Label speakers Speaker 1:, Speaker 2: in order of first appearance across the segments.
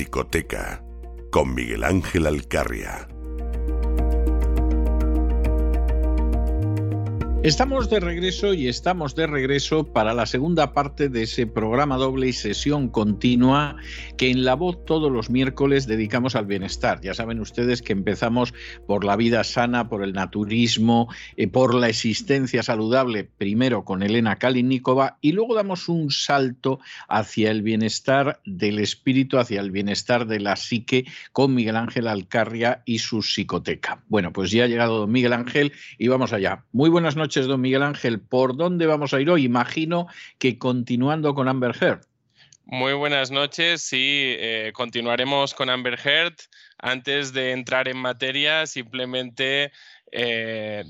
Speaker 1: La Psicoteca con Miguel Ángel Alcarria.
Speaker 2: Estamos de regreso y estamos de regreso para la segunda parte de ese programa doble y sesión continua que en La Voz todos los miércoles dedicamos al bienestar. Ya saben ustedes que empezamos por la vida sana, por el naturismo, eh, por la existencia saludable, primero con Elena Kalinikova y luego damos un salto hacia el bienestar del espíritu, hacia el bienestar de la psique con Miguel Ángel Alcarria y su psicoteca. Bueno, pues ya ha llegado Miguel Ángel y vamos allá. Muy buenas noches noches, don Miguel Ángel. ¿Por dónde vamos a ir hoy? Imagino que continuando con Amber Heard.
Speaker 3: Muy buenas noches. Sí, eh, continuaremos con Amber Heard. Antes de entrar en materia, simplemente eh,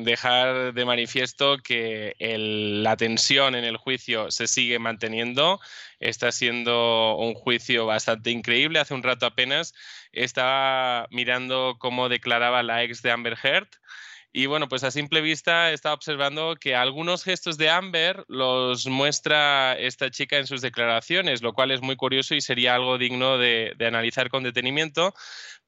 Speaker 3: dejar de manifiesto que la tensión en el juicio se sigue manteniendo. Está siendo un juicio bastante increíble. Hace un rato apenas estaba mirando cómo declaraba la ex de Amber Heard y bueno, pues a simple vista estaba observando que algunos gestos de Amber los muestra esta chica en sus declaraciones, lo cual es muy curioso y sería algo digno de, analizar con detenimiento.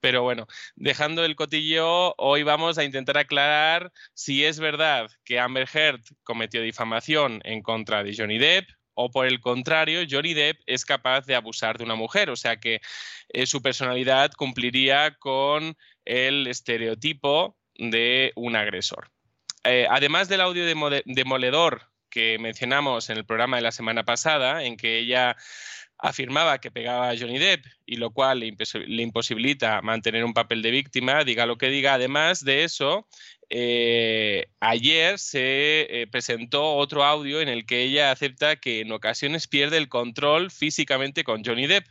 Speaker 3: Pero bueno, dejando el cotillo, hoy vamos a intentar aclarar si es verdad que Amber Heard cometió difamación en contra de Johnny Depp, o por el contrario, Johnny Depp es capaz de abusar de una mujer, o sea que eh, su personalidad cumpliría con el estereotipo de un agresor. Eh, además del audio demoledor que mencionamos en el programa de la semana pasada, en que ella afirmaba que pegaba a Johnny Depp y lo cual le, imposibilita mantener un papel de víctima, diga lo que diga. Además de eso, eh, ayer se eh, presentó otro audio en el que ella acepta que en ocasiones pierde el control físicamente con Johnny Depp.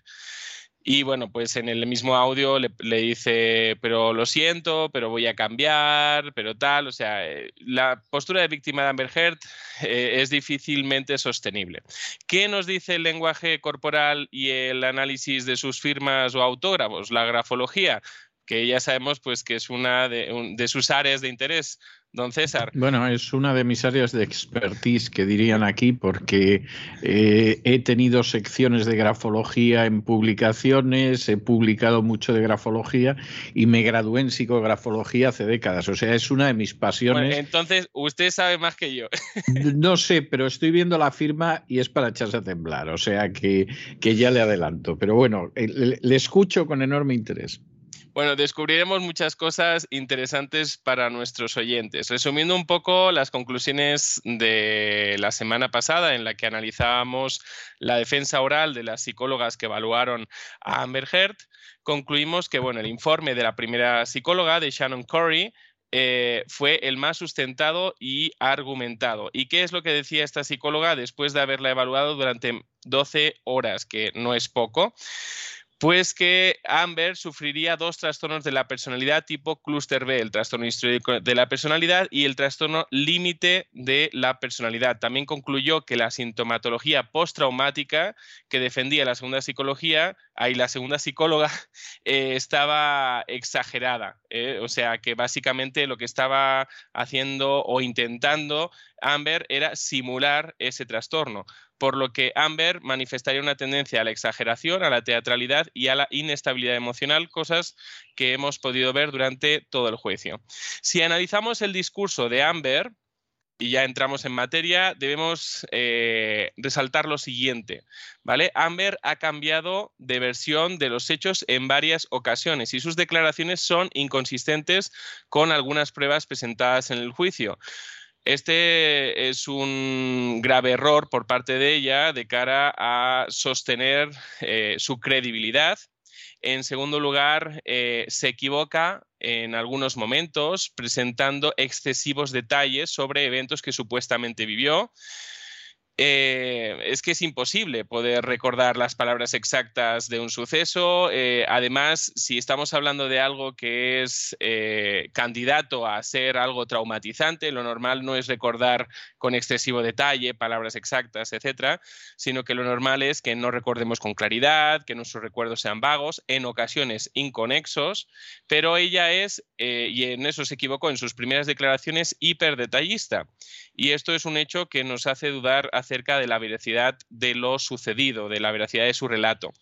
Speaker 3: Y bueno, pues en el mismo audio le, dice, pero lo siento, pero voy a cambiar, pero tal. O sea, eh, la postura de víctima de Amber Heard eh, es difícilmente sostenible. ¿Qué nos dice el lenguaje corporal y el análisis de sus firmas o autógrafos? La grafología que ya sabemos pues que es una de, sus áreas de interés. Don César.
Speaker 2: Bueno, es una de mis áreas de expertise que dirían aquí porque eh, he tenido secciones de grafología en publicaciones, he publicado mucho de grafología y me gradué en psicografología hace décadas. O sea, es una de mis pasiones.
Speaker 3: entonces, usted sabe más que yo.
Speaker 2: no sé, pero estoy viendo la firma y es para echarse a temblar. O sea que, que ya le adelanto. Pero bueno, le escucho con enorme interés.
Speaker 3: Bueno, descubriremos muchas cosas interesantes para nuestros oyentes. Resumiendo un poco las conclusiones de la semana pasada en la que analizábamos la defensa oral de las psicólogas que evaluaron a Amber Heard, concluimos que bueno, el informe de la primera psicóloga, de Shannon Corey, eh, fue el más sustentado y argumentado. ¿Y qué es lo que decía esta psicóloga después de haberla evaluado durante 12 horas, que no es poco? Pues que Amber sufriría dos trastornos de la personalidad tipo clúster B, el trastorno histórico de la personalidad y el trastorno límite de la personalidad. También concluyó que la sintomatología postraumática que defendía la segunda psicología, ahí la segunda psicóloga, eh, estaba exagerada. Eh, o sea que básicamente lo que estaba haciendo o intentando Amber era simular ese trastorno por lo que Amber manifestaría una tendencia a la exageración, a la teatralidad y a la inestabilidad emocional, cosas que hemos podido ver durante todo el juicio. Si analizamos el discurso de Amber, y ya entramos en materia, debemos eh, resaltar lo siguiente, ¿vale? Amber ha cambiado de versión de los hechos en varias ocasiones y sus declaraciones son inconsistentes con algunas pruebas presentadas en el juicio. Este es un grave error por parte de ella de cara a sostener eh, su credibilidad. En segundo lugar, eh, se equivoca en algunos momentos presentando excesivos detalles sobre eventos que supuestamente vivió. Eh, es que es imposible poder recordar las palabras exactas de un suceso. Eh, además, si estamos hablando de algo que es eh, candidato a ser algo traumatizante, lo normal no es recordar con excesivo detalle palabras exactas, etcétera, sino que lo normal es que no recordemos con claridad, que nuestros recuerdos sean vagos, en ocasiones inconexos, pero ella es, y en eso se equivocó en sus primeras declaraciones, hiperdetallista. Y esto es un hecho que nos hace dudar acerca de la veracidad de lo sucedido, de la veracidad de su relato.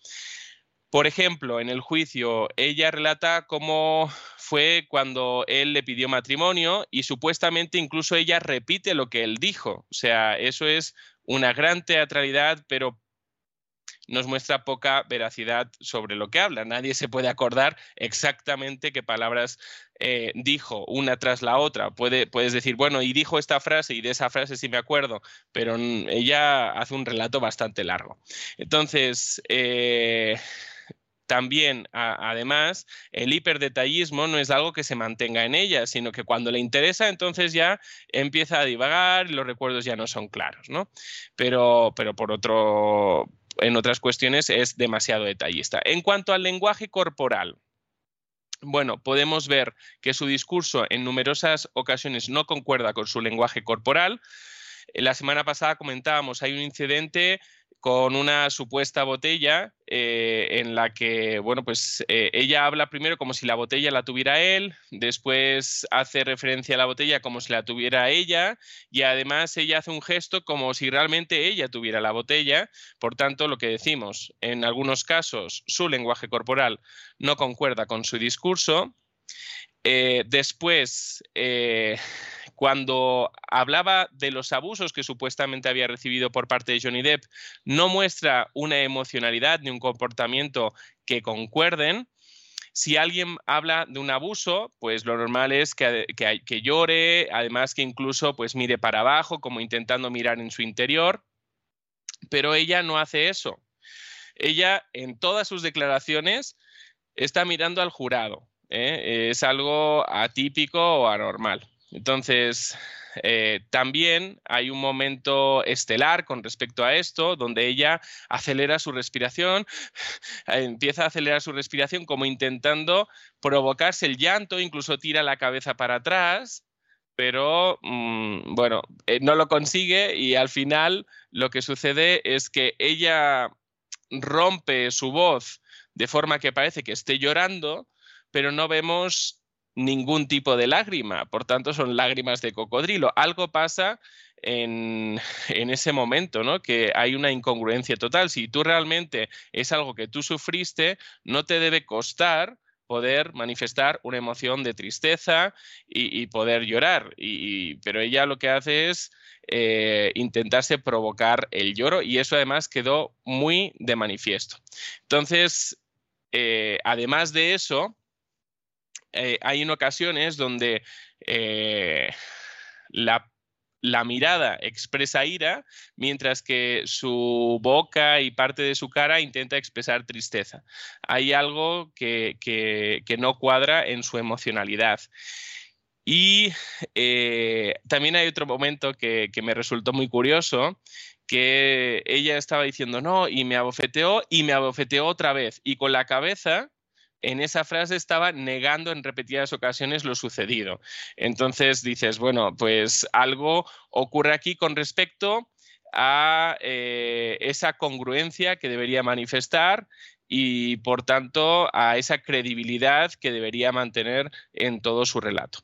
Speaker 3: Por ejemplo, en el juicio, ella relata cómo fue cuando él le pidió matrimonio y supuestamente incluso ella repite lo que él dijo. O sea, eso es una gran teatralidad, pero nos muestra poca veracidad sobre lo que habla. Nadie se puede acordar exactamente qué palabras eh, dijo una tras la otra. Puede, puedes decir, bueno, y dijo esta frase y de esa frase sí me acuerdo, pero ella hace un relato bastante largo. Entonces, eh, también, además, el hiperdetallismo no es algo que se mantenga en ella, sino que cuando le interesa, entonces ya empieza a divagar y los recuerdos ya no son claros, ¿no? Pero, pero por otro, en otras cuestiones es demasiado detallista. En cuanto al lenguaje corporal, bueno, podemos ver que su discurso en numerosas ocasiones no concuerda con su lenguaje corporal. La semana pasada comentábamos, hay un incidente con una supuesta botella eh, en la que, bueno, pues eh, ella habla primero como si la botella la tuviera él, después hace referencia a la botella como si la tuviera ella y además ella hace un gesto como si realmente ella tuviera la botella. Por tanto, lo que decimos, en algunos casos su lenguaje corporal no concuerda con su discurso. Eh, después, cuando hablaba de los abusos que supuestamente había recibido por parte de Johnny Depp, no muestra una emocionalidad ni un comportamiento que concuerden. Si alguien habla de un abuso, pues lo normal es que, que, llore, además que incluso pues mire para abajo, como intentando mirar en su interior, pero ella no hace eso. Ella en todas sus declaraciones está mirando al jurado. ¿eh? Es algo atípico o anormal. Entonces, eh, también hay un momento estelar con respecto a esto, donde ella acelera su respiración, empieza a acelerar su respiración como intentando provocarse el llanto, incluso tira la cabeza para atrás, pero mm, bueno, eh, no lo consigue y al final lo que sucede es que ella rompe su voz de forma que parece que esté llorando, pero no vemos ningún tipo de lágrima, por tanto son lágrimas de cocodrilo. Algo pasa en, ese momento, ¿no? Que hay una incongruencia total. Si tú realmente es algo que tú sufriste, no te debe costar poder manifestar una emoción de tristeza y, poder llorar. Y, pero ella lo que hace es eh, intentarse provocar el lloro y eso además quedó muy de manifiesto. Entonces, eh, además de eso, eh, hay en ocasiones donde eh, la, mirada expresa ira, mientras que su boca y parte de su cara intenta expresar tristeza. Hay algo que, no cuadra en su emocionalidad. Y eh, también hay otro momento que, que, me resultó muy curioso, que ella estaba diciendo no, y me abofeteó, y me abofeteó otra vez, y con la cabeza en esa frase estaba negando en repetidas ocasiones lo sucedido. Entonces dices, bueno, pues algo ocurre aquí con respecto a eh, esa congruencia que debería manifestar y por tanto a esa credibilidad que debería mantener en todo su relato.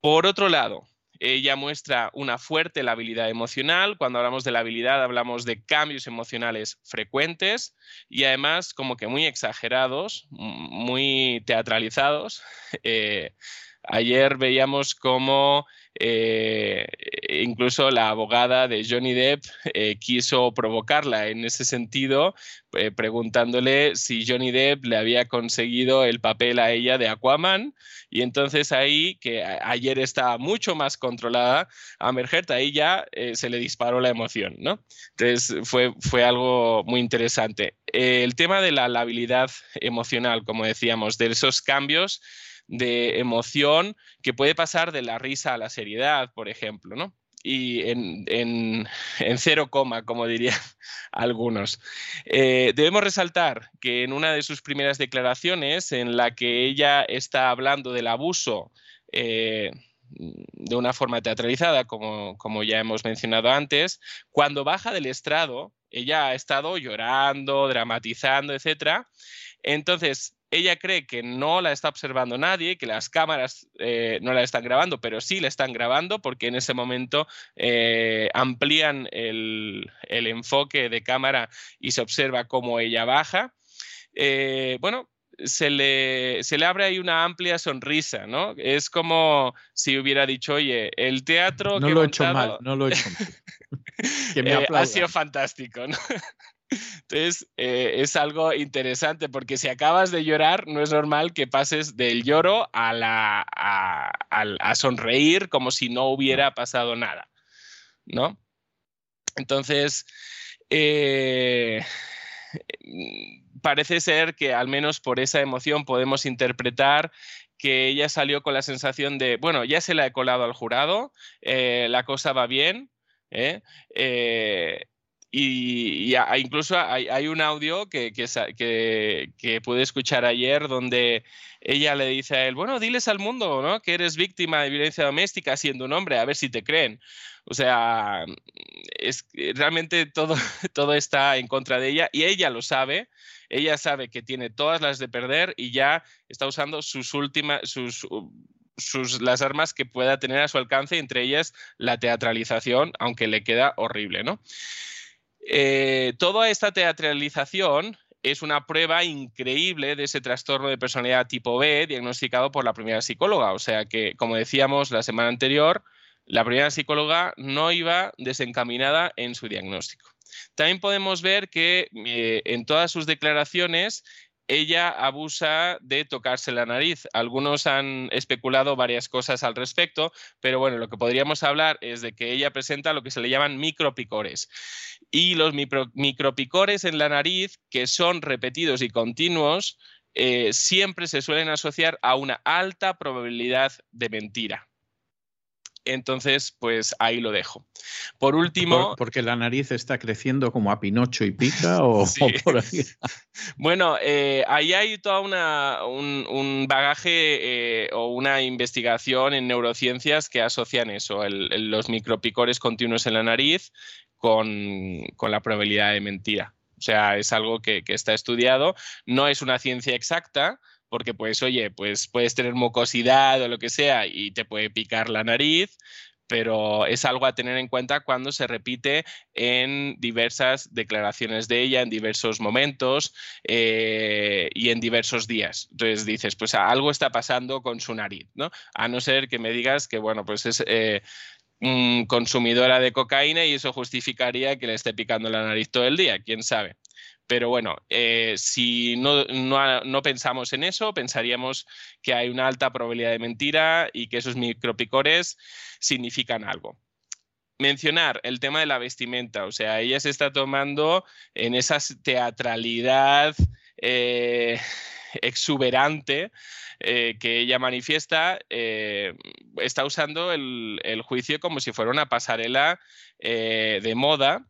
Speaker 3: Por otro lado, ella muestra una fuerte labilidad emocional. Cuando hablamos de la habilidad hablamos de cambios emocionales frecuentes y además como que muy exagerados, muy teatralizados. Eh, ayer veíamos cómo eh, incluso la abogada de Johnny Depp eh, quiso provocarla en ese sentido, eh, preguntándole si Johnny Depp le había conseguido el papel a ella de Aquaman. Y entonces ahí, que ayer estaba mucho más controlada, a Heard, ahí ya se le disparó la emoción, ¿no? Entonces fue, fue algo muy interesante. el tema de la habilidad emocional, como decíamos, de esos cambios de emoción que puede pasar de la risa a la seriedad, por ejemplo, ¿no? y en, cero coma, como dirían algunos. Eh, debemos resaltar que en una de sus primeras declaraciones, en la que ella está hablando del abuso eh, de una forma teatralizada, como, como, ya hemos mencionado antes, cuando baja del estrado, ella ha estado llorando, dramatizando, etc. Entonces, ella cree que no la está observando nadie, que las cámaras eh, no la están grabando, pero sí la están grabando porque en ese momento eh, amplían el, enfoque de cámara y se observa cómo ella baja. Eh, bueno, se le, se le, abre ahí una amplia sonrisa, ¿no? Es como si hubiera dicho, oye, el teatro...
Speaker 2: No lo he hecho mal, no lo he hecho mal.
Speaker 3: que me ha sido fantástico, ¿no? Entonces, eh, es algo interesante porque si acabas de llorar, no es normal que pases del lloro a, la, a, sonreír como si no hubiera pasado nada, ¿no? Entonces, eh, parece ser que al menos por esa emoción podemos interpretar que ella salió con la sensación de, bueno, ya se la he colado al jurado, eh, la cosa va bien. Y, incluso hay, un audio que, que, pude escuchar ayer donde ella le dice a él, bueno, diles al mundo ¿no? que eres víctima de violencia doméstica siendo un hombre, a ver si te creen. O sea, es, realmente todo, todo está en contra de ella y ella lo sabe. Ella sabe que tiene todas las de perder y ya está usando sus últimas, sus, sus, las armas que pueda tener a su alcance, entre ellas la teatralización, aunque le queda horrible, ¿no? Eh, toda esta teatralización es una prueba increíble de ese trastorno de personalidad tipo B diagnosticado por la primera psicóloga. O sea que, como decíamos la semana anterior, la primera psicóloga no iba desencaminada en su diagnóstico. También podemos ver que eh, en todas sus declaraciones ella abusa de tocarse la nariz. Algunos han especulado varias cosas al respecto, pero bueno, lo que podríamos hablar es de que ella presenta lo que se le llaman micropicores. Y los micropicores en la nariz, que son repetidos y continuos, eh, siempre se suelen asociar a una alta probabilidad de mentira. Entonces, pues ahí lo dejo. Por último.
Speaker 2: ¿Porque la nariz está creciendo como a Pinocho y pica? O, por ahí?
Speaker 3: bueno, eh, ahí hay todo un, bagaje eh, o una investigación en neurociencias que asocian eso, los micropicores continuos en la nariz con, la probabilidad de mentira. O sea, es algo que está estudiado. No es una ciencia exacta, porque pues oye, pues puedes tener mucosidad o lo que sea y te puede picar la nariz, pero es algo a tener en cuenta cuando se repite en diversas declaraciones de ella, en diversos momentos eh, y en diversos días. Entonces dices, pues algo está pasando con su nariz, ¿no? A no ser que me digas que, bueno, pues es... Eh, consumidora de cocaína y eso justificaría que le esté picando la nariz todo el día, quién sabe. Pero bueno, eh, si no, no, pensamos en eso, pensaríamos que hay una alta probabilidad de mentira y que esos micropicores significan algo. Mencionar el tema de la vestimenta, o sea, ella se está tomando en esa teatralidad eh, exuberante eh, que ella manifiesta, está usando el, el, juicio como si fuera una pasarela de moda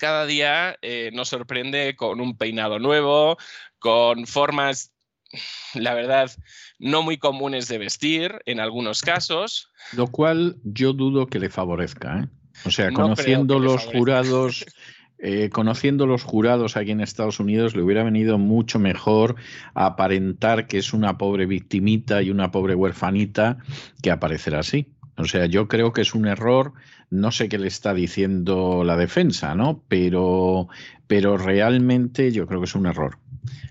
Speaker 3: cada día eh, nos sorprende con un peinado nuevo, con formas, la verdad, no muy comunes de vestir en algunos casos.
Speaker 2: Lo cual yo dudo que le favorezca. ¿eh? O sea, conociendo los jurados... Eh, conociendo los jurados aquí en Estados Unidos, le hubiera venido mucho mejor aparentar que es una pobre victimita y una pobre huerfanita que aparecer así. O sea, yo creo que es un error, no sé qué le está diciendo la defensa, ¿no? Pero, pero realmente yo creo que es un error.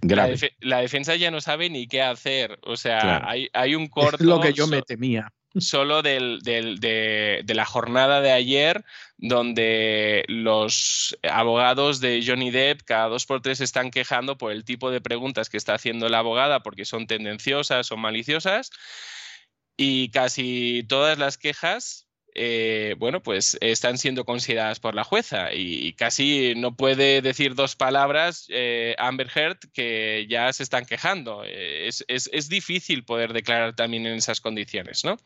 Speaker 3: Grave. La, defensa ya no sabe ni qué hacer. O sea, hay, un corto. Es
Speaker 2: lo que yo me temía.
Speaker 3: Solo del, de, de, la jornada de ayer, donde los abogados de Johnny Depp cada dos por tres están quejando por el tipo de preguntas que está haciendo la abogada porque son tendenciosas o maliciosas y casi todas las quejas eh, bueno, pues están siendo consideradas por la jueza y casi no puede decir dos palabras eh, Amber Heard que ya se están quejando. Eh, es, difícil poder declarar también en esas condiciones, ¿no?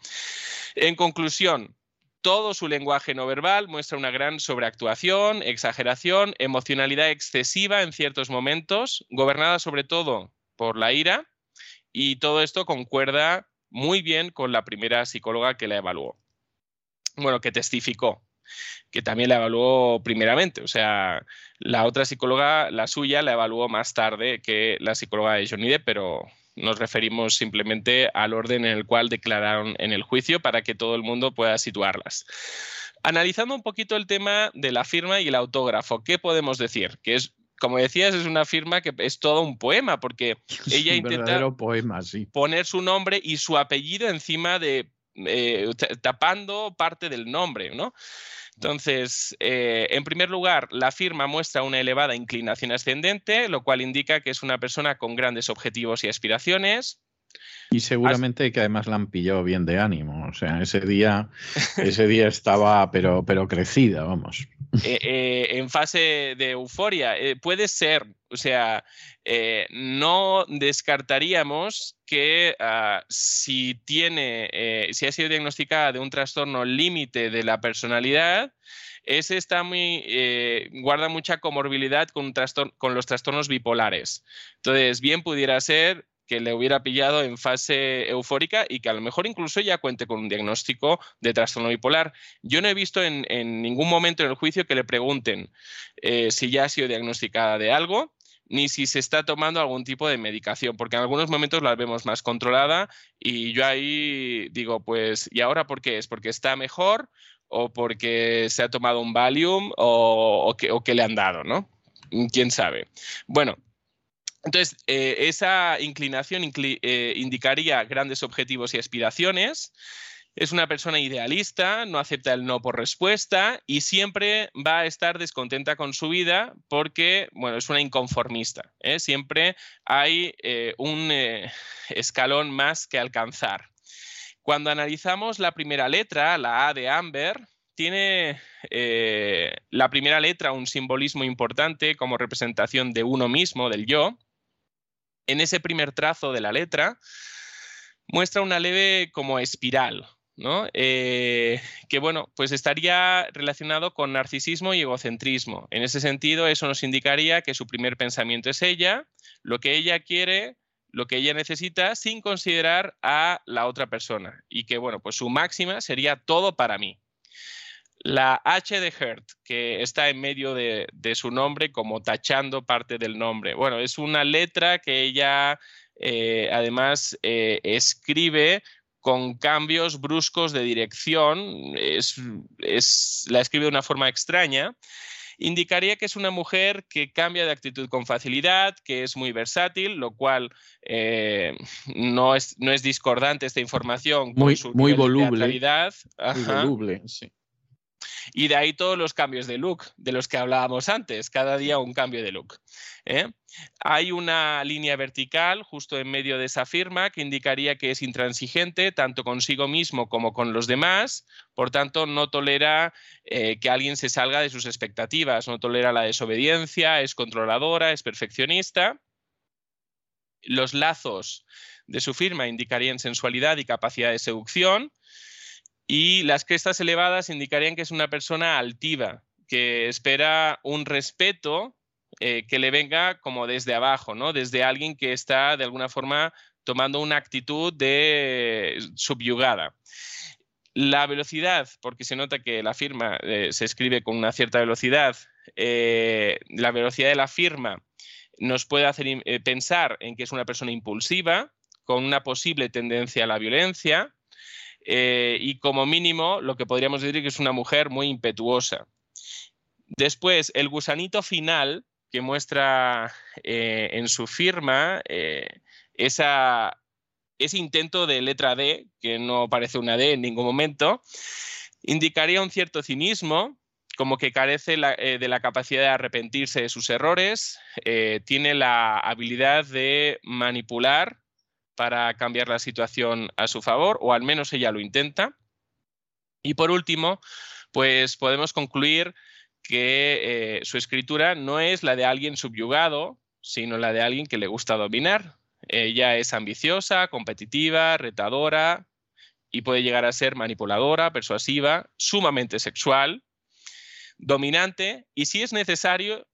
Speaker 3: En conclusión, todo su lenguaje no verbal muestra una gran sobreactuación, exageración, emocionalidad excesiva en ciertos momentos, gobernada sobre todo por la ira, y todo esto concuerda muy bien con la primera psicóloga que la evaluó. Bueno, que testificó, que también la evaluó primeramente. O sea, la otra psicóloga, la suya, la evaluó más tarde que la psicóloga de Johnny Depp, pero nos referimos simplemente al orden en el cual declararon en el juicio para que todo el mundo pueda situarlas. Analizando un poquito el tema de la firma y el autógrafo, ¿qué podemos decir? Que es como decías, es una firma que es todo un poema, porque ella intenta
Speaker 2: poema,
Speaker 3: poner su nombre y su apellido encima de, eh, tapando parte del nombre, ¿no? Entonces, eh, en primer lugar, la firma muestra una elevada inclinación ascendente, lo cual indica que es una persona con grandes objetivos y aspiraciones.
Speaker 2: Y seguramente que además la han pillado bien de ánimo. O sea, ese día, ese día estaba, pero, pero crecida, vamos.
Speaker 3: Eh, eh, en fase de euforia. Eh, puede ser, o sea, no descartaríamos que ah, si tiene, si ha sido diagnosticada de un trastorno límite de la personalidad, ese está muy, guarda mucha comorbilidad con, con los trastornos bipolares. Entonces, bien pudiera ser que le hubiera pillado en fase eufórica y que a lo mejor incluso ya cuente con un diagnóstico de trastorno bipolar. Yo no he visto en, ningún momento en el juicio que le pregunten eh, si ya ha sido diagnosticada de algo ni si se está tomando algún tipo de medicación, porque en algunos momentos la vemos más controlada y yo ahí digo, pues, ¿y ahora por qué es? ¿Porque está mejor o porque se ha tomado un Valium o, o, que, o que le han dado, ¿no? ¿Quién sabe? Bueno, entonces, eh, esa inclinación eh, indicaría grandes objetivos y aspiraciones Es una persona idealista, no acepta el no por respuesta y siempre va a estar descontenta con su vida porque, bueno, es una inconformista. ¿eh? Siempre hay eh, un escalón más que alcanzar. Cuando analizamos la primera letra, la A de Amber, tiene la primera letra un simbolismo importante como representación de uno mismo, del yo. En ese primer trazo de la letra muestra una leve como espiral, ¿no? Eh, que bueno, pues estaría relacionado con narcisismo y egocentrismo. En ese sentido, eso nos indicaría que su primer pensamiento es ella, lo que ella quiere, lo que ella necesita, sin considerar a la otra persona. Y que bueno, pues su máxima sería todo para mí. La H de Hert, que está en medio de, su nombre, como tachando parte del nombre. Bueno, es una letra que ella eh, además eh, escribe con cambios bruscos de dirección, es, la escribe de una forma extraña, indicaría que es una mujer que cambia de actitud con facilidad, que es muy versátil, lo cual eh, no, es, no es discordante esta información
Speaker 2: muy, muy voluble. Muy voluble, sí.
Speaker 3: Y de ahí todos los cambios de look de los que hablábamos antes, cada día un cambio de look. ¿eh? Hay una línea vertical justo en medio de esa firma que indicaría que es intransigente tanto consigo mismo como con los demás, por tanto no tolera eh, que alguien se salga de sus expectativas, no tolera la desobediencia, es controladora, es perfeccionista. Los lazos de su firma indicarían sensualidad y capacidad de seducción y las crestas elevadas indicarían que es una persona altiva, que espera un respeto eh, que le venga como desde abajo, ¿no? Desde alguien que está de alguna forma tomando una actitud de subyugada. La velocidad, porque se nota que la firma eh, se escribe con una cierta velocidad, eh, la velocidad de la firma nos puede hacer pensar en que es una persona impulsiva, con una posible tendencia a la violencia, eh, y como mínimo lo que podríamos decir que es una mujer muy impetuosa. Después, el gusanito final que muestra eh, en su firma eh, esa, ese intento de letra D, que no parece una D en ningún momento, indicaría un cierto cinismo, como que carece de la capacidad de arrepentirse de sus errores, tiene la habilidad de manipular para cambiar la situación a su favor, o al menos ella lo intenta. Y por último, pues podemos concluir que eh, su escritura no es la de alguien subyugado, sino la de alguien que le gusta dominar. Ella es ambiciosa, competitiva, retadora y puede llegar a ser manipuladora, persuasiva, sumamente sexual, dominante y si es necesario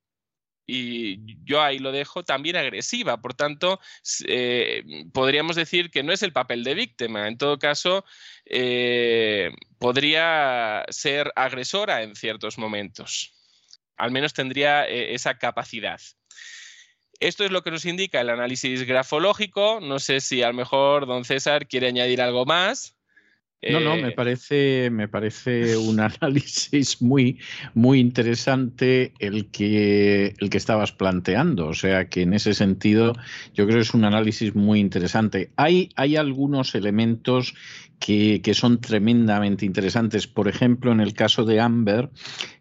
Speaker 3: y yo ahí lo dejo, también agresiva. Por tanto, eh, podríamos decir que no es el papel de víctima. En todo caso, eh, podría ser agresora en ciertos momentos. Al menos tendría eh, esa capacidad. Esto es lo que nos indica el análisis grafológico. No sé si a lo mejor don César quiere añadir algo más.
Speaker 2: No, no, me eh, parece, me parece un análisis muy, muy interesante el que, el que estabas planteando. O sea que en ese sentido yo creo que es un análisis muy interesante. Hay, hay algunos elementos que, son tremendamente interesantes. Por ejemplo, en el caso de Amber,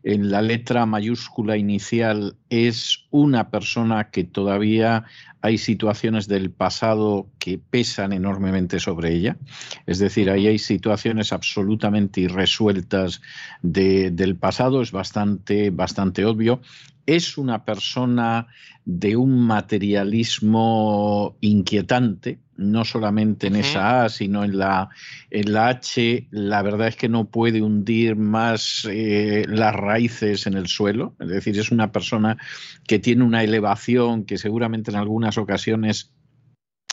Speaker 2: en la letra mayúscula inicial es una persona que todavía hay situaciones del pasado que pesan enormemente sobre ella. Es decir, ahí hay situaciones absolutamente irresueltas del pasado, es bastante, bastante obvio es una persona de un materialismo inquietante, no solamente en esa A, sino en la, en la H, la verdad es que no puede hundir más eh, las raíces en el suelo, es decir, es una persona que tiene una elevación que seguramente en algunas ocasiones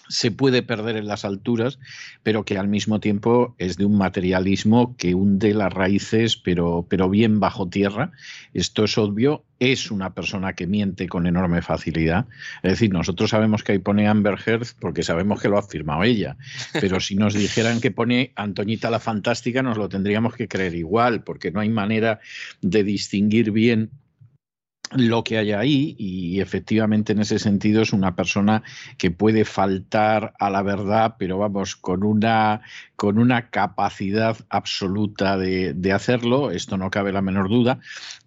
Speaker 2: se puede perder en las alturas, pero que al mismo tiempo es de un materialismo que hunde las raíces, pero, pero bien bajo tierra. Esto es obvio. Es una persona que miente con enorme facilidad. Es decir, nosotros sabemos que ahí pone Amber Heard porque sabemos que lo ha firmado ella. Pero si nos dijeran que pone Antoñita la Fantástica, nos lo tendríamos que creer igual, porque no hay manera de distinguir bien lo que hay ahí y efectivamente en ese sentido es una persona que puede faltar a la verdad, pero vamos, con una, con una capacidad absoluta de, de hacerlo, esto no cabe la menor duda,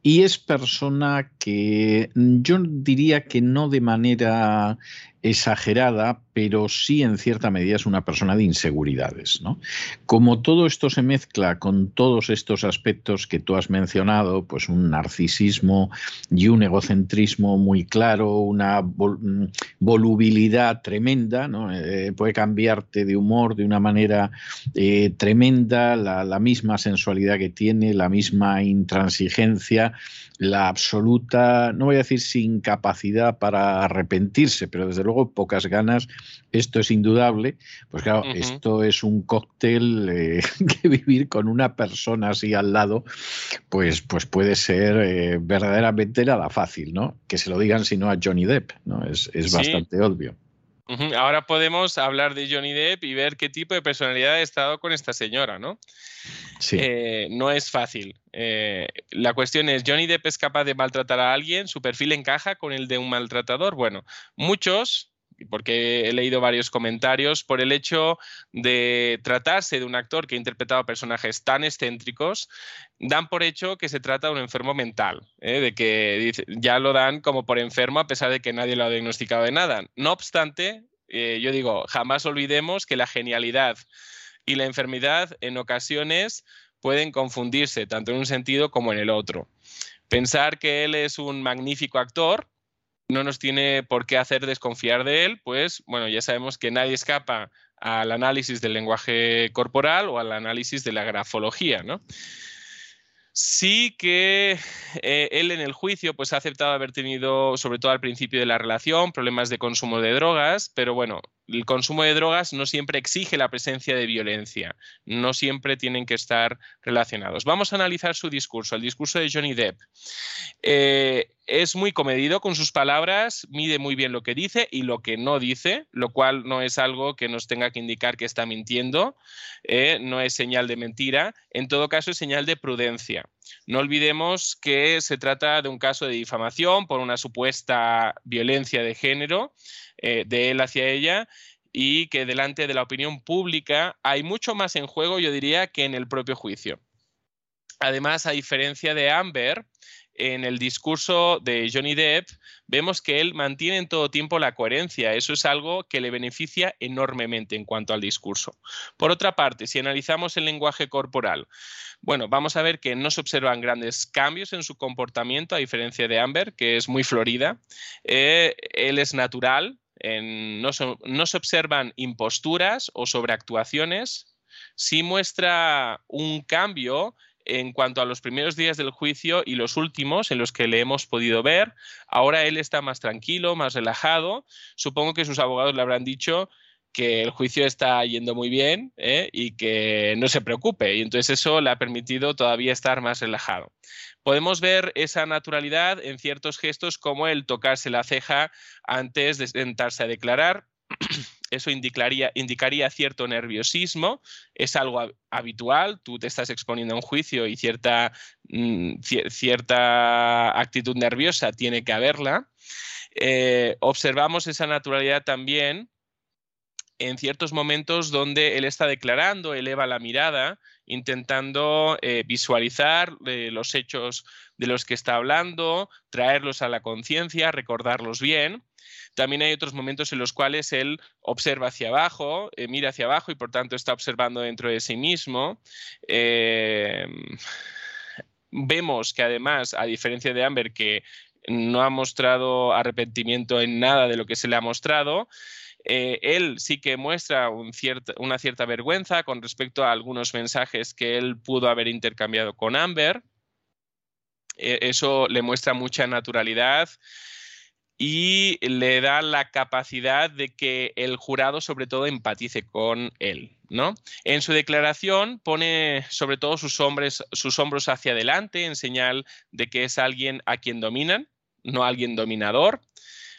Speaker 2: y es persona que yo diría que no de manera exagerada, pero sí en cierta medida es una persona de inseguridades. ¿no? Como todo esto se mezcla con todos estos aspectos que tú has mencionado, pues un narcisismo y un egocentrismo muy claro, una volubilidad tremenda, ¿no? Eh, puede cambiarte de humor de una manera eh, tremenda, la misma sensualidad que tiene, la misma intransigencia, la absoluta, no voy a decir sin capacidad para arrepentirse, pero desde luego pocas ganas, esto es indudable. Pues claro, esto es un cóctel eh, que vivir con una persona así al lado, pues, pues puede ser eh, verdaderamente nada fácil, ¿no? Que se lo digan sino a Johnny Depp, ¿no? Es, bastante obvio.
Speaker 3: Ahora podemos hablar de Johnny Depp y ver qué tipo de personalidad ha estado con esta señora, ¿no?
Speaker 2: Sí.
Speaker 3: Eh, no es fácil. Eh, la cuestión es, ¿Johnny Depp es capaz de maltratar a alguien? ¿Su perfil encaja con el de un maltratador? Bueno, muchos porque he leído varios comentarios, por el hecho de tratarse de un actor que ha interpretado personajes tan excéntricos, dan por hecho que se trata de un enfermo mental, ¿eh? de que ya lo dan como por enfermo a pesar de que nadie lo ha diagnosticado de nada. No obstante, eh, yo digo, jamás olvidemos que la genialidad y la enfermedad en ocasiones pueden confundirse, tanto en un sentido como en el otro. Pensar que él es un magnífico actor, no nos tiene por qué hacer desconfiar de él, pues bueno, ya sabemos que nadie escapa al análisis del lenguaje corporal o al análisis de la grafología, ¿no? Sí que eh, él en el juicio pues, ha aceptado haber tenido, sobre todo al principio de la relación, problemas de consumo de drogas, pero bueno, el consumo de drogas no siempre exige la presencia de violencia, no siempre tienen que estar relacionados. Vamos a analizar su discurso, el discurso de Johnny Depp. Eh, es muy comedido con sus palabras, mide muy bien lo que dice y lo que no dice, lo cual no es algo que nos tenga que indicar que está mintiendo, eh, no es señal de mentira, en todo caso es señal de prudencia. No olvidemos que se trata de un caso de difamación por una supuesta violencia de género eh, de él hacia ella y que delante de la opinión pública hay mucho más en juego, yo diría, que en el propio juicio. Además, a diferencia de Amber, en el discurso de Johnny Depp vemos que él mantiene en todo tiempo la coherencia. Eso es algo que le beneficia enormemente en cuanto al discurso. Por otra parte, si analizamos el lenguaje corporal, bueno, vamos a ver que no se observan grandes cambios en su comportamiento, a diferencia de Amber, que es muy florida. Eh, él es natural, no, no se observan imposturas o sobreactuaciones. Sí muestra un cambio en cuanto a los primeros días del juicio y los últimos en los que le hemos podido ver. Ahora él está más tranquilo, más relajado. Supongo que sus abogados le habrán dicho que el juicio está yendo muy bien ¿eh? y que no se preocupe. Y entonces eso le ha permitido todavía estar más relajado. Podemos ver esa naturalidad en ciertos gestos como el tocarse la ceja antes de sentarse a declarar. Eso indicaría, indicaría, cierto nerviosismo, es algo habitual, tú te estás exponiendo a un juicio y cierta, mm, cierta actitud nerviosa tiene que haberla. Eh, observamos esa naturalidad también en ciertos momentos donde él está declarando, eleva la mirada, intentando eh, visualizar eh, los hechos de los que está hablando, traerlos a la conciencia, recordarlos bien. También hay otros momentos en los cuales él observa hacia abajo, eh, mira hacia abajo y por tanto está observando dentro de sí mismo. vemos que además, a diferencia de Amber, que no ha mostrado arrepentimiento en nada de lo que se le ha mostrado, eh, él sí que muestra una cierta vergüenza con respecto a algunos mensajes que él pudo haber intercambiado con Amber. Eh, eso le muestra mucha naturalidad y le da la capacidad de que el jurado sobre todo empatice con él. ¿no? En su declaración pone sobre todo sus, sus hombros hacia adelante en señal de que es alguien a quien dominan, no alguien dominador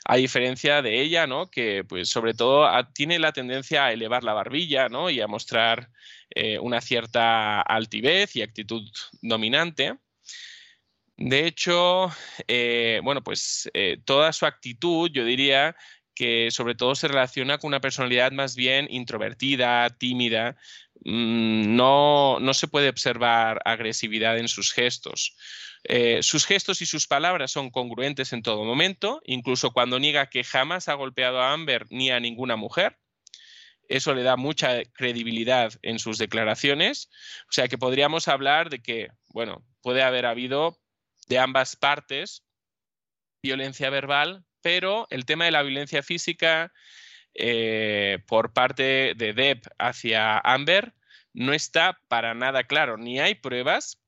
Speaker 3: a diferencia de ella, ¿no? que pues sobre todo tiene la tendencia a elevar la barbilla ¿no? y a mostrar eh, una cierta altivez y actitud dominante. De hecho, eh, bueno, pues eh, toda su actitud, yo diría que sobre todo se relaciona con una personalidad más bien introvertida, tímida. Mm, no, no se puede observar agresividad en sus gestos. Eh, sus gestos y sus palabras son congruentes en todo momento, incluso cuando niega que jamás ha golpeado a Amber ni a ninguna mujer. Eso le da mucha credibilidad en sus declaraciones. O sea que podríamos hablar de que, bueno, puede haber habido de ambas partes violencia verbal, pero el tema de la violencia física eh, por parte de Deb hacia Amber no está para nada claro, ni hay pruebas,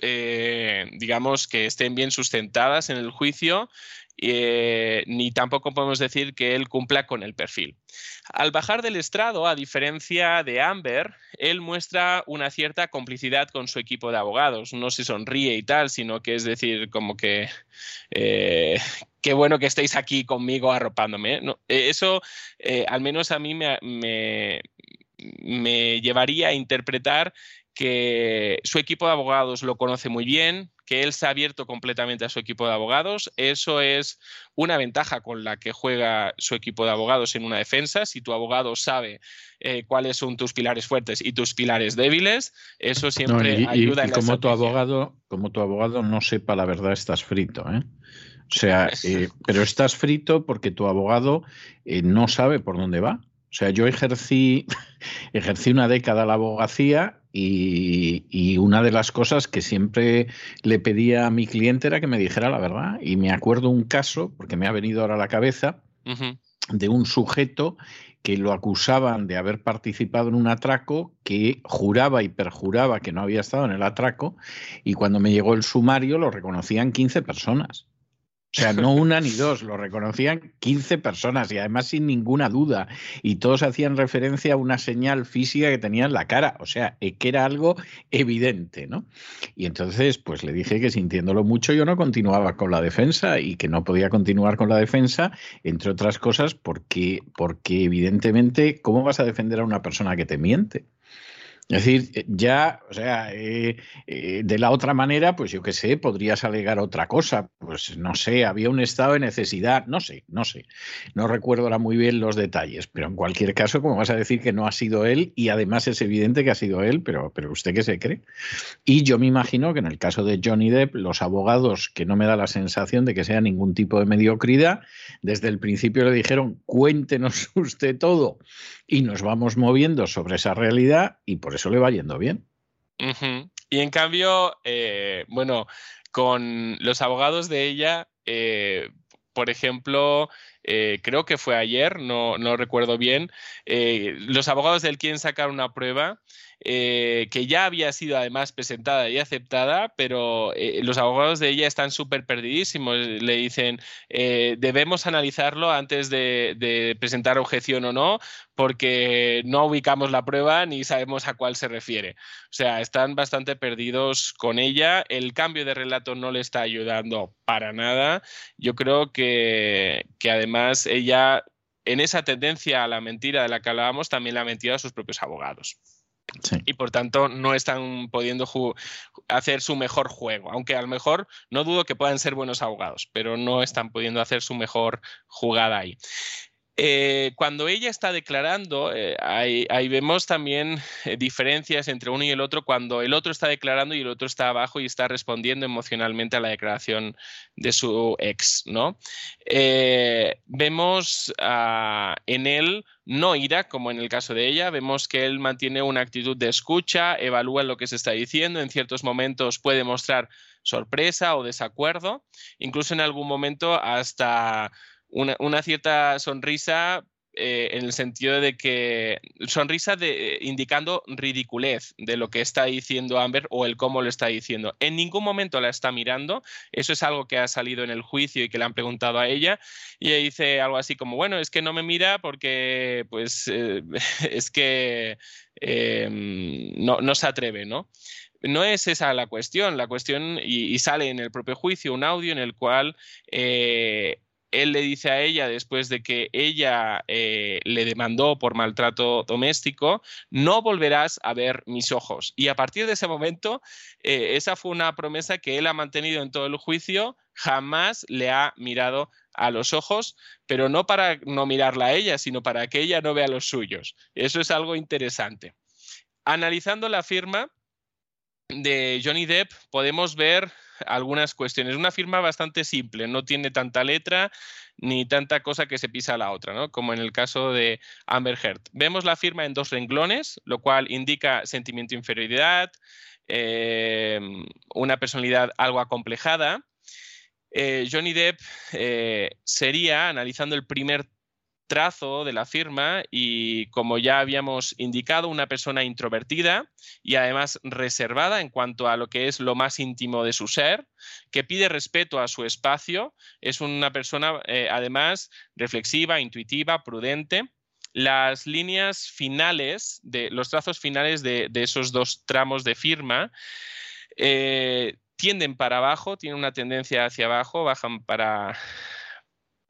Speaker 3: eh, digamos, que estén bien sustentadas en el juicio, eh, ni tampoco podemos decir que él cumpla con el perfil. Al bajar del estrado, a diferencia de Amber, él muestra una cierta complicidad con su equipo de abogados. No se sonríe y tal, sino que es decir, como que eh, qué bueno que estéis aquí conmigo arropándome. Eso, al menos a mí me, me llevaría a interpretar que su equipo de abogados lo conoce muy bien, que él se ha abierto completamente a su equipo de abogados. Eso es una ventaja con la que juega su equipo de abogados en una defensa. Si tu abogado sabe eh, cuáles son tus pilares fuertes y tus pilares débiles, eso siempre ayuda.
Speaker 2: Y, como tu abogado, como tu abogado no sepa la verdad, estás frito, ¿eh? O sea, eh, pero estás frito porque tu abogado no sabe por dónde va. O sea, yo ejercí, ejercí una década la abogacía y, una de las cosas que siempre le pedía a mi cliente era que me dijera la verdad. Y me acuerdo un caso, porque me ha venido ahora a la cabeza, de un sujeto que lo acusaban de haber participado en un atraco, que juraba y perjuraba que no había estado en el atraco, y cuando me llegó el sumario lo reconocían 15 personas. O sea, no una ni dos, lo reconocían 15 personas y además sin ninguna duda. Y todos hacían referencia a una señal física que tenía en la cara. O sea, que era algo evidente, ¿no? Y entonces, pues le dije que sintiéndolo mucho yo no continuaba con la defensa y que no podía continuar con la defensa, entre otras cosas, porque, porque evidentemente, ¿cómo vas a defender a una persona que te miente? Es decir, eh, ya, o sea, eh, eh, de la otra manera, pues yo qué sé, podrías alegar otra cosa. Pues no sé, había un estado de necesidad, no sé, no sé. No recuerdo ahora muy bien los detalles, pero en cualquier caso, como vas a decir que no ha sido él, y además es evidente que ha sido él, pero, pero usted qué se cree. Y yo me imagino que en el caso de Johnny Depp, los abogados, que no me da la sensación de que sea ningún tipo de mediocridad, desde el principio le dijeron, cuéntenos usted todo y nos vamos moviendo sobre esa realidad y por eso le va yendo bien.
Speaker 3: Y en cambio, eh, bueno, con los abogados de ella, eh, por ejemplo, eh, creo que fue ayer, no, no recuerdo bien, los abogados de él quieren sacar una prueba eh, que ya había sido además presentada y aceptada, pero eh, los abogados de ella están súper perdidísimos. Le dicen, eh, debemos analizarlo antes de, presentar objeción o no, porque no ubicamos la prueba ni sabemos a cuál se refiere. O sea, están bastante perdidos con ella. El cambio de relato no le está ayudando para nada. Yo creo que, que además ella en esa tendencia a la mentira de la que hablábamos, también la ha mentido a sus propios abogados. Y por tanto no están pudiendo hacer su mejor juego, aunque a lo mejor no dudo que puedan ser buenos abogados, pero no están pudiendo hacer su mejor jugada ahí. Eh, cuando ella está declarando, eh, ahí, vemos también eh, diferencias entre uno y el otro cuando el otro está declarando y el otro está abajo y está respondiendo emocionalmente a la declaración de su ex, ¿no? vemos ah, en él no ira, como en el caso de ella, vemos que él mantiene una actitud de escucha, evalúa lo que se está diciendo, en ciertos momentos puede mostrar sorpresa o desacuerdo, incluso en algún momento hasta una, cierta sonrisa eh, en el sentido de que sonrisa de, indicando ridiculez de lo que está diciendo Amber o el cómo lo está diciendo. En ningún momento la está mirando. Eso es algo que ha salido en el juicio y que le han preguntado a ella. Y ella dice algo así como, bueno, es que no me mira porque pues eh, es que em, no, no se atreve, ¿no? no es esa la cuestión. La cuestión, y, sale en el propio juicio un audio en el cual eh, él le dice a ella, después de que ella eh, le demandó por maltrato doméstico, no volverás a ver mis ojos. Y a partir de ese momento, eh, esa fue una promesa que él ha mantenido en todo el juicio, jamás le ha mirado a los ojos, pero no para no mirarla a ella, sino para que ella no vea los suyos. Eso es algo interesante. Analizando la firma de Johnny Depp, podemos ver algunas cuestiones. Una firma bastante simple, no tiene tanta letra ni tanta cosa que se pisa a la otra, ¿no? como en el caso de Amber Heard. Vemos la firma en dos renglones, lo cual indica sentimiento de inferioridad, eh, una personalidad algo acomplejada. Eh, Johnny Depp eh, sería, analizando el primer trazo de la firma y como ya habíamos indicado, una persona introvertida y además reservada en cuanto a lo que es lo más íntimo de su ser, que pide respeto a su espacio, es una persona eh, además reflexiva, intuitiva, prudente. Las líneas finales, de los trazos finales de, esos dos tramos de firma, eh, tienden para abajo, tienen una tendencia hacia abajo, bajan para,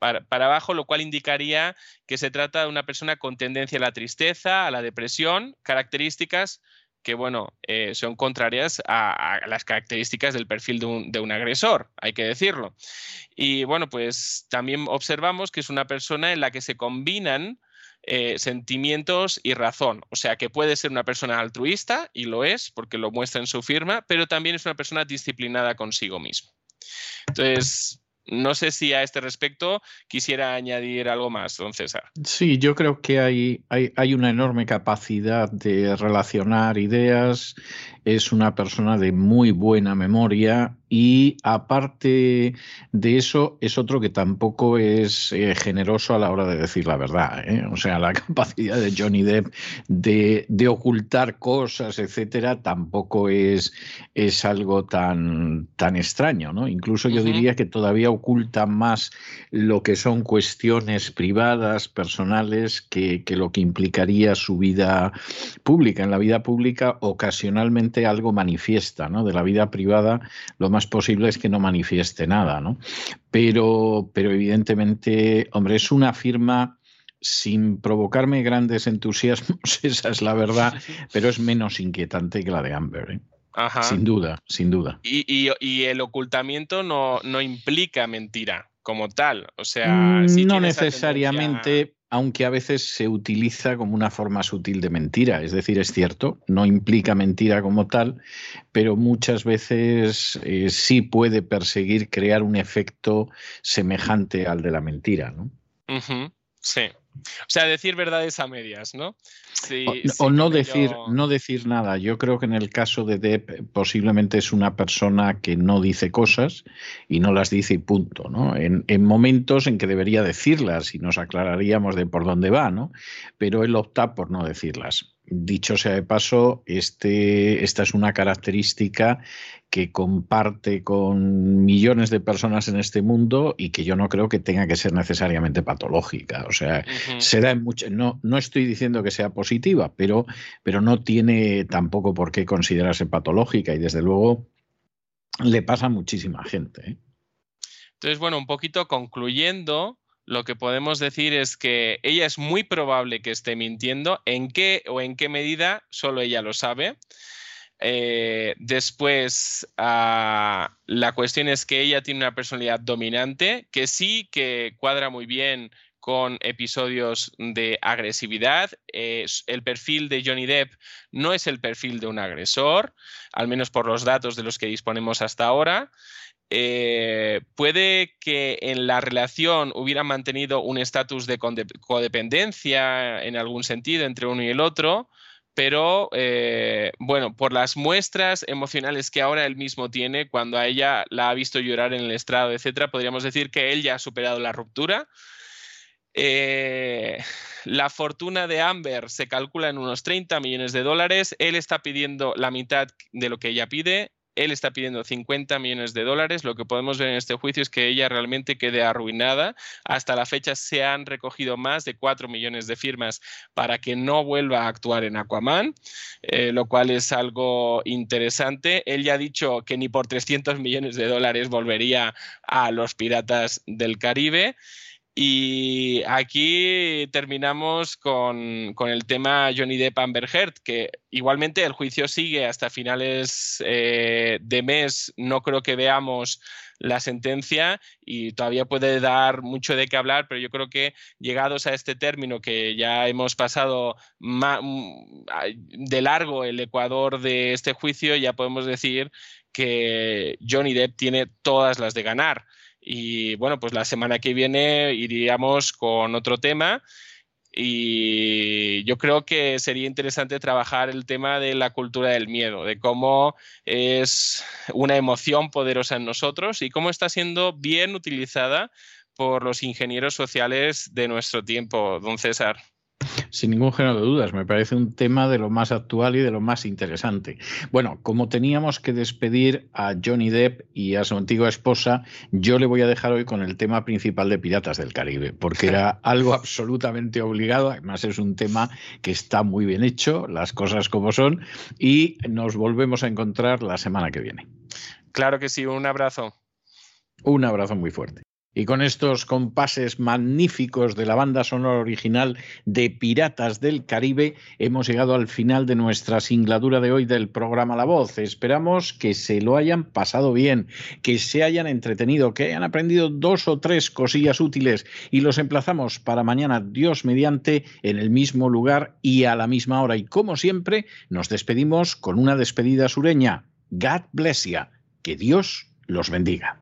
Speaker 3: para, abajo, lo cual indicaría que se trata de una persona con tendencia a la tristeza, a la depresión, características que, bueno, eh, son contrarias a, las características del perfil de un, agresor, hay que decirlo. Y bueno, pues también observamos que es una persona en la que se combinan eh, sentimientos y razón. O sea, que puede ser una persona altruista, y lo es, porque lo muestra en su firma, pero también es una persona disciplinada consigo mismo. Entonces, no sé si a este respecto quisiera añadir algo más, don César.
Speaker 2: Sí, yo creo que hay, hay, hay, una enorme capacidad de relacionar ideas, es una persona de muy buena memoria y aparte de eso, es otro que tampoco es eh, generoso a la hora de decir la verdad. ¿eh? O sea, la capacidad de Johnny Depp de, ocultar cosas, etcétera, tampoco es, es algo tan, tan extraño. ¿no? Incluso yo diría que todavía oculta más lo que son cuestiones privadas, personales, que, que lo que implicaría su vida pública. En la vida pública, ocasionalmente algo manifiesta, ¿no? De la vida privada, lo más posible es que no manifieste nada, ¿no? Pero, pero evidentemente, hombre, es una firma sin provocarme grandes entusiasmos, esa es la verdad, pero es menos inquietante que la de Amber. ¿eh? Sin duda, sin duda.
Speaker 3: Y, el ocultamiento no, no, implica mentira como tal. O sea,
Speaker 2: mm, no necesariamente, aunque a veces se utiliza como una forma sutil de mentira. Es decir, es cierto, no implica mentira como tal, pero muchas veces eh, sí puede perseguir crear un efecto semejante al de la mentira. ¿no?
Speaker 3: Sí. O sea, decir verdades a medias, ¿no?
Speaker 2: o, no, decir, no decir nada. Yo creo que en el caso de Depp posiblemente es una persona que no dice cosas y no las dice y punto, ¿no? En, en momentos en que debería decirlas y nos aclararíamos de por dónde va, ¿no? Pero él opta por no decirlas. Dicho sea de paso, este, esta es una característica que comparte con millones de personas en este mundo y que yo no creo que tenga que ser necesariamente patológica. O sea, se da en no, no estoy diciendo que sea positiva, pero, pero no tiene tampoco por qué considerarse patológica y desde luego le pasa a muchísima gente. ¿eh?
Speaker 3: Entonces, bueno, un poquito concluyendo, lo que podemos decir es que ella es muy probable que esté mintiendo. ¿En qué o en qué medida? Solo ella lo sabe. Eh, después, ah, la cuestión es que ella tiene una personalidad dominante, que sí que cuadra muy bien con episodios de agresividad. el perfil de Johnny Depp no es el perfil de un agresor, al menos por los datos de los que disponemos hasta ahora. Eh, puede que en la relación hubiera mantenido un estatus de codependencia en algún sentido entre uno y el otro, pero eh, bueno, por las muestras emocionales que ahora él mismo tiene, cuando a ella la ha visto llorar en el estrado, etcétera, podríamos decir que él ya ha superado la ruptura. Eh, la fortuna de Amber se calcula en unos 30 millones de dólares. Él está pidiendo la mitad de lo que ella pide. Él está pidiendo 50 millones de dólares. Lo que podemos ver en este juicio es que ella realmente quede arruinada. Hasta la fecha se han recogido más de 4 millones de firmas para que no vuelva a actuar en Aquaman, eh, lo cual es algo interesante. Él ya ha dicho que ni por 300 millones de dólares volvería a los Piratas del Caribe. Y aquí terminamos con, el tema Johnny Depp Amber Heard, que igualmente el juicio sigue hasta finales eh, de mes. No creo que veamos la sentencia y todavía puede dar mucho de qué hablar, pero yo creo que llegados a este término que ya hemos pasado mm, de largo el Ecuador de este juicio, ya podemos decir que Johnny Depp tiene todas las de ganar. Y bueno, pues la semana que viene iríamos con otro tema. Y yo creo que sería interesante trabajar el tema de la cultura del miedo, de cómo es una emoción poderosa en nosotros y cómo está siendo bien utilizada por los ingenieros sociales de nuestro tiempo, don César.
Speaker 2: Sin ningún género de dudas, me parece un tema de lo más actual y de lo más interesante. Bueno, como teníamos que despedir a Johnny Depp y a su antigua esposa, yo le voy a dejar hoy con el tema principal de Piratas del Caribe, porque era algo absolutamente obligado, además es un tema que está muy bien hecho, las cosas como son, y nos volvemos a encontrar la semana que viene.
Speaker 3: Claro que sí, un abrazo.
Speaker 2: Un abrazo muy fuerte. Y con estos compases magníficos de la banda sonora original de Piratas del Caribe, hemos llegado al final de nuestra singladura de hoy del programa La Voz. Esperamos que se lo hayan pasado bien, que se hayan entretenido, que hayan aprendido dos o tres cosillas útiles y los emplazamos para mañana, Dios mediante, en el mismo lugar y a la misma hora. Y como siempre, nos despedimos con una despedida sureña. God bless you. Que Dios los bendiga.